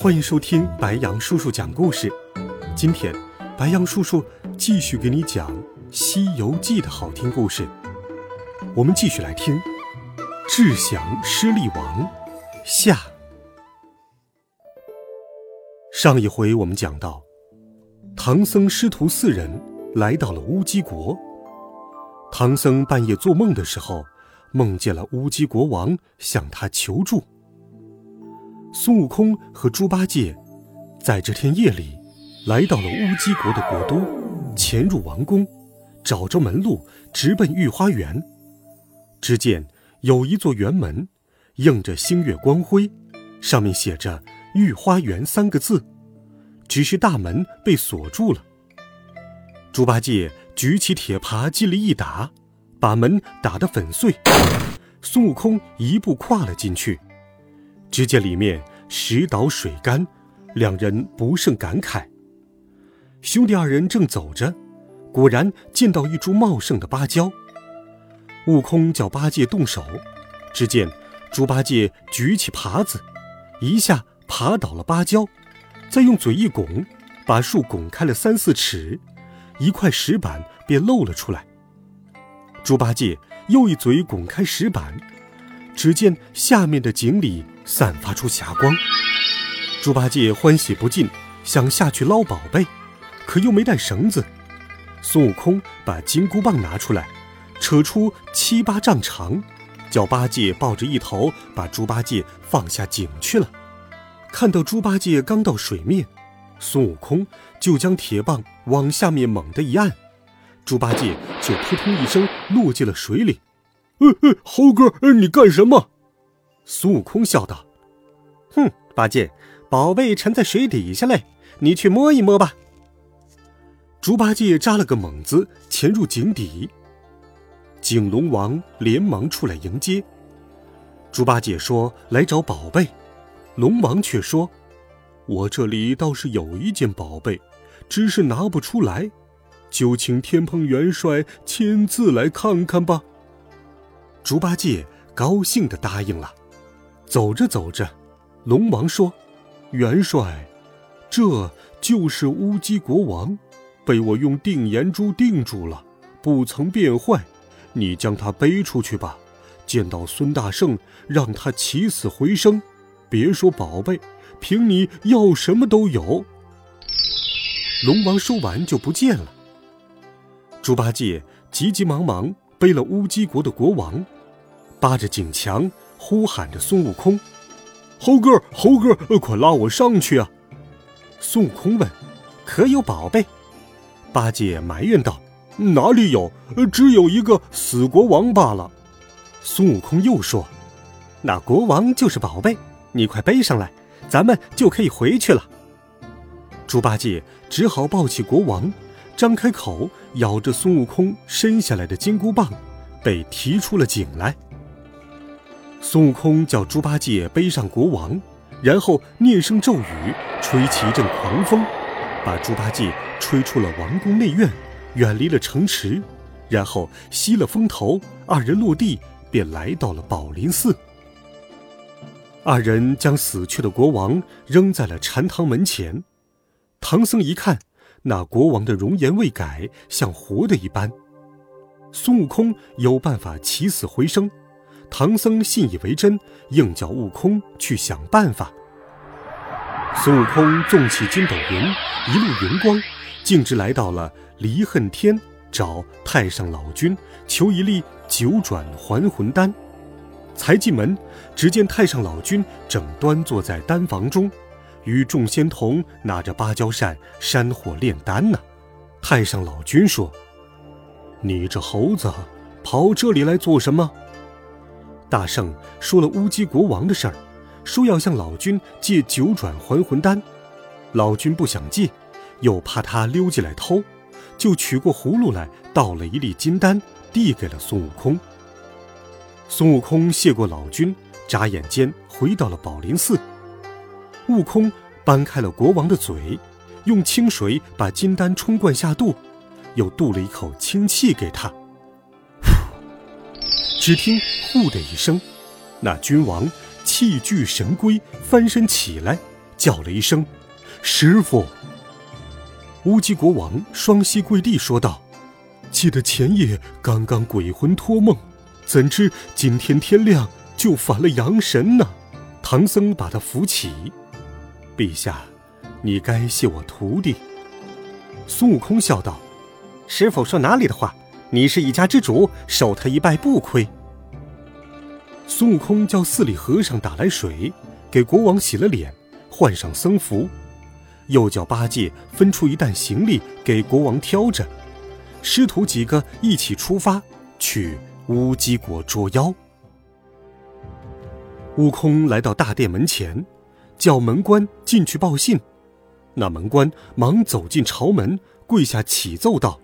欢迎收听白杨叔叔讲故事。今天，白杨叔叔继续给你讲《西游记》的好听故事。我们继续来听《智降狮力王》下。上一回我们讲到，唐僧师徒四人来到了乌鸡国。唐僧半夜做梦的时候，梦见了乌鸡国王向他求助。孙悟空和猪八戒在这天夜里来到了乌鸡国的国都，潜入王宫，找着门路，直奔御花园。只见有一座园门，映着星月光辉，上面写着“御花园”三个字，只是大门被锁住了。猪八戒举起铁耙，尽力一打，把门打得粉碎。孙悟空一步跨了进去。只见里面石倒水干，两人不胜感慨。兄弟二人正走着，果然见到一株茂盛的芭蕉。悟空叫八戒动手，只见猪八戒举起耙子，一下耙倒了芭蕉，再用嘴一拱，把树拱开了三四尺，一块石板便露了出来。猪八戒又一嘴拱开石板。只见下面的井里散发出霞光，猪八戒欢喜不尽，想下去捞宝贝，可又没带绳子。孙悟空把金箍棒拿出来，扯出七八丈长，叫八戒抱着一头，把猪八戒放下井去了。看到猪八戒刚到水面，孙悟空就将铁棒往下面猛地一按，猪八戒就扑通一声落进了水里。呃呃，猴哥，你干什么？孙悟空笑道：“哼，八戒，宝贝沉在水底下嘞，你去摸一摸吧。”猪八戒扎了个猛子，潜入井底。井龙王连忙出来迎接。猪八戒说：“来找宝贝。”龙王却说：“我这里倒是有一件宝贝，只是拿不出来，就请天蓬元帅亲自来看看吧。”猪八戒高兴地答应了。走着走着，龙王说：“元帅，这就是乌鸡国王，被我用定颜珠定住了，不曾变坏。你将他背出去吧。见到孙大圣，让他起死回生。别说宝贝，凭你要什么都有。”龙王说完就不见了。猪八戒急急忙忙背了乌鸡国的国王。扒着井墙，呼喊着孙悟空：“猴哥，猴哥，快拉我上去啊！”孙悟空问：“可有宝贝？”八戒埋怨道：“哪里有？只有一个死国王罢了。”孙悟空又说：“那国王就是宝贝，你快背上来，咱们就可以回去了。”猪八戒只好抱起国王，张开口咬着孙悟空伸下来的金箍棒，被提出了井来。孙悟空叫猪八戒背上国王，然后念声咒语，吹起一阵狂风，把猪八戒吹出了王宫内院，远离了城池，然后吸了风头，二人落地便来到了宝林寺。二人将死去的国王扔在了禅堂门前，唐僧一看，那国王的容颜未改，像活的一般。孙悟空有办法起死回生。唐僧信以为真，硬叫悟空去想办法。孙悟空纵起筋斗云，一路云光，径直来到了离恨天，找太上老君求一粒九转还魂丹。才进门，只见太上老君正端坐在丹房中，与众仙童拿着芭蕉扇山火炼丹呢。太上老君说：“你这猴子，跑这里来做什么？”大圣说了乌鸡国王的事儿，说要向老君借九转还魂丹，老君不想借，又怕他溜进来偷，就取过葫芦来倒了一粒金丹，递给了孙悟空。孙悟空谢过老君，眨眼间回到了宝林寺。悟空搬开了国王的嘴，用清水把金丹冲灌下肚，又渡了一口清气给他。只听“呼”的一声，那君王。气聚神归，翻身起来，叫了一声：“师傅。”乌鸡国王双膝跪地说道：“记得前夜刚刚鬼魂托梦，怎知今天天亮就反了阳神呢？”唐僧把他扶起：“陛下，你该谢我徒弟。”孙悟空笑道：“师傅说哪里的话？你是一家之主，受他一拜不亏。”孙悟空叫寺里和尚打来水，给国王洗了脸，换上僧服，又叫八戒分出一担行李给国王挑着，师徒几个一起出发去乌鸡国捉妖。悟空来到大殿门前，叫门官进去报信。那门官忙走进朝门，跪下启奏道：“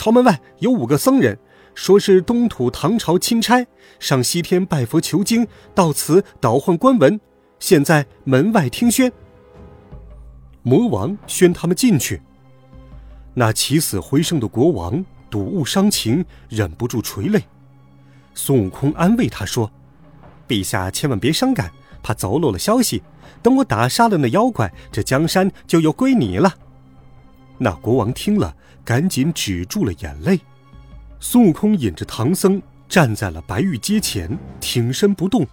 朝门外有五个僧人。”说是东土唐朝钦差上西天拜佛求经，到此倒换官文，现在门外听宣。魔王宣他们进去。那起死回生的国王睹物伤情，忍不住垂泪。孙悟空安慰他说：“陛下千万别伤感，怕走漏了消息。等我打杀了那妖怪，这江山就又归你了。”那国王听了，赶紧止住了眼泪。孙悟空引着唐僧站在了白玉阶前，挺身不动。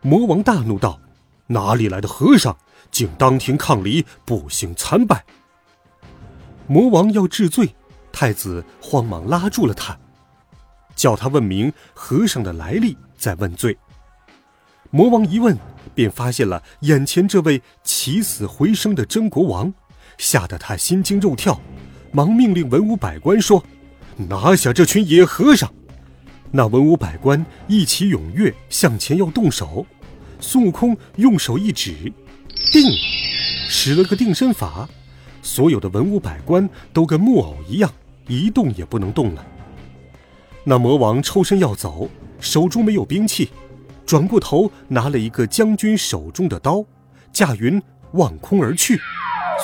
魔王大怒道：“哪里来的和尚，竟当庭抗礼，不幸参拜！”魔王要治罪，太子慌忙拉住了他，叫他问明和尚的来历，再问罪。魔王一问，便发现了眼前这位起死回生的真国王，吓得他心惊肉跳，忙命令文武百官说。拿下这群野和尚！那文武百官一起踊跃向前要动手，孙悟空用手一指，定，使了个定身法，所有的文武百官都跟木偶一样，一动也不能动了。那魔王抽身要走，手中没有兵器，转过头拿了一个将军手中的刀，驾云望空而去。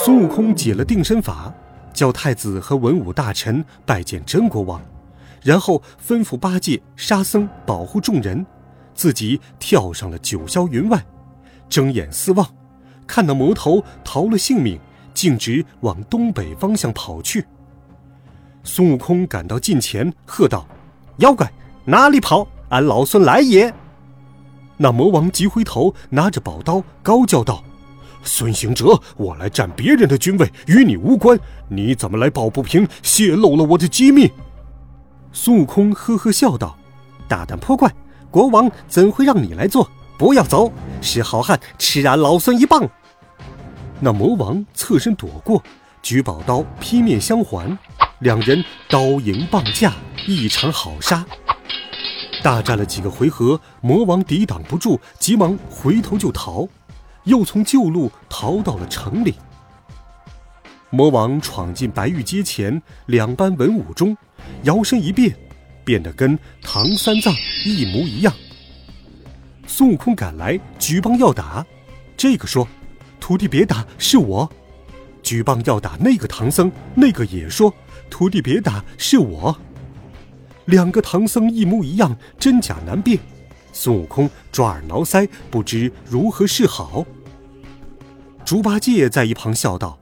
孙悟空解了定身法。叫太子和文武大臣拜见真国王，然后吩咐八戒、沙僧保护众人，自己跳上了九霄云外，睁眼四望，看那魔头逃了性命，径直往东北方向跑去。孙悟空赶到近前，喝道：“妖怪，哪里跑？俺老孙来也！”那魔王急回头，拿着宝刀，高叫道。孙行者，我来占别人的军位，与你无关。你怎么来抱不平，泄露了我的机密？孙悟空呵呵笑道：“大胆泼怪，国王怎会让你来做？不要走，是好汉吃俺老孙一棒。”那魔王侧身躲过，举宝刀劈面相还，两人刀迎棒架，一场好杀。大战了几个回合，魔王抵挡不住，急忙回头就逃。又从旧路逃到了城里。魔王闯进白玉阶前两班文武中，摇身一变，变得跟唐三藏一模一样。孙悟空赶来，举棒要打，这个说：“徒弟别打，是我。”举棒要打那个唐僧，那个也说：“徒弟别打，是我。”两个唐僧一模一样，真假难辨。孙悟空抓耳挠腮，不知如何是好。猪八戒在一旁笑道：“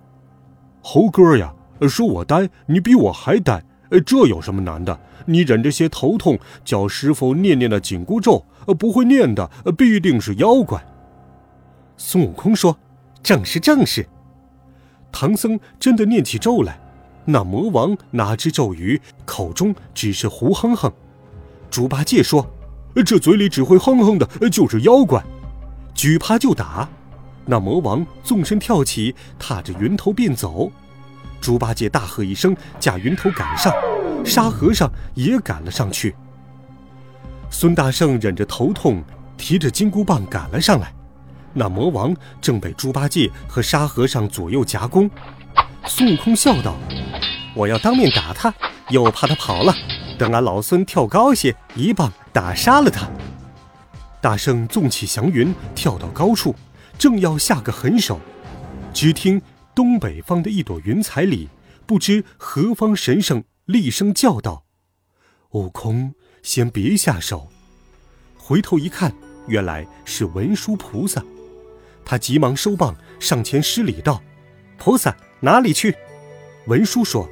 猴哥呀，说我呆，你比我还呆，这有什么难的？你忍着些头痛，叫师傅念念那紧箍咒，不会念的必定是妖怪。”孙悟空说：“正是正是。”唐僧真的念起咒来，那魔王哪知咒语，口中只是胡哼哼。猪八戒说：“这嘴里只会哼哼的，就是妖怪。”举耙就打。那魔王纵身跳起，踏着云头便走。猪八戒大喝一声，驾云头赶上，沙和尚也赶了上去。孙大圣忍着头痛，提着金箍棒赶了上来。那魔王正被猪八戒和沙和尚左右夹攻。孙悟空笑道：“我要当面打他，又怕他跑了。等俺老孙跳高些，一棒打杀了他。”大圣纵起祥云，跳到高处，正要下个狠手，只听东北方的一朵云彩里，不知何方神圣厉声叫道：“悟空，先别下手。”回头一看，原来是文殊菩萨。他急忙收棒，上前施礼道：“菩萨哪里去？”文殊说：“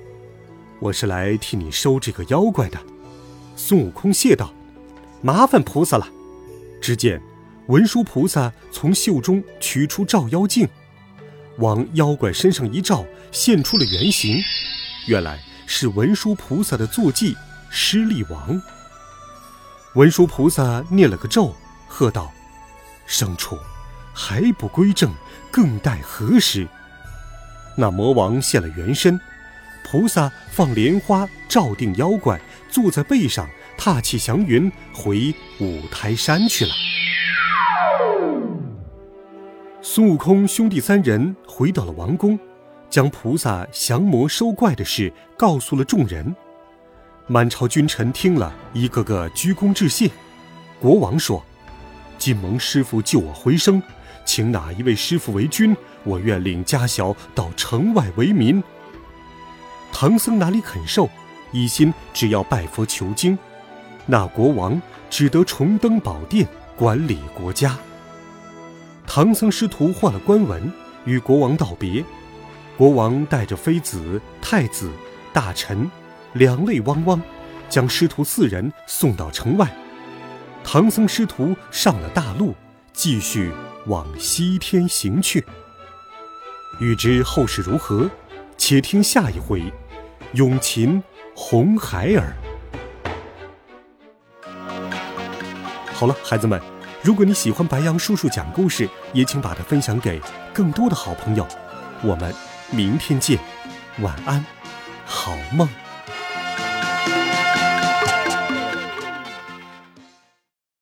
我是来替你收这个妖怪的。”孙悟空谢道：“麻烦菩萨了。”只见文殊菩萨从袖中取出照妖镜，往妖怪身上一照，现出了原形。原来是文殊菩萨的坐骑施力王。文殊菩萨念了个咒，喝道：“牲畜，还不归正，更待何时？”那魔王现了原身，菩萨放莲花照定妖怪，坐在背上，踏起祥云回五台山去了。孙悟空兄弟三人回到了王宫，将菩萨降魔收怪的事告诉了众人。满朝君臣听了一个个鞠躬致谢。国王说：“今蒙师傅救我回生，请哪一位师傅为君，我愿领家小到城外为民。”唐僧哪里肯受，一心只要拜佛求经。那国王只得重登宝殿管理国家。唐僧师徒换了官文，与国王道别。国王带着妃子、太子、大臣。两泪汪汪，将师徒四人送到城外。唐僧师徒上了大路，继续往西天行去。欲知后事如何，且听下一回《永琴红孩儿》。好了，孩子们，如果你喜欢白羊叔叔讲故事，也请把它分享给更多的好朋友。我们明天见，晚安，好梦。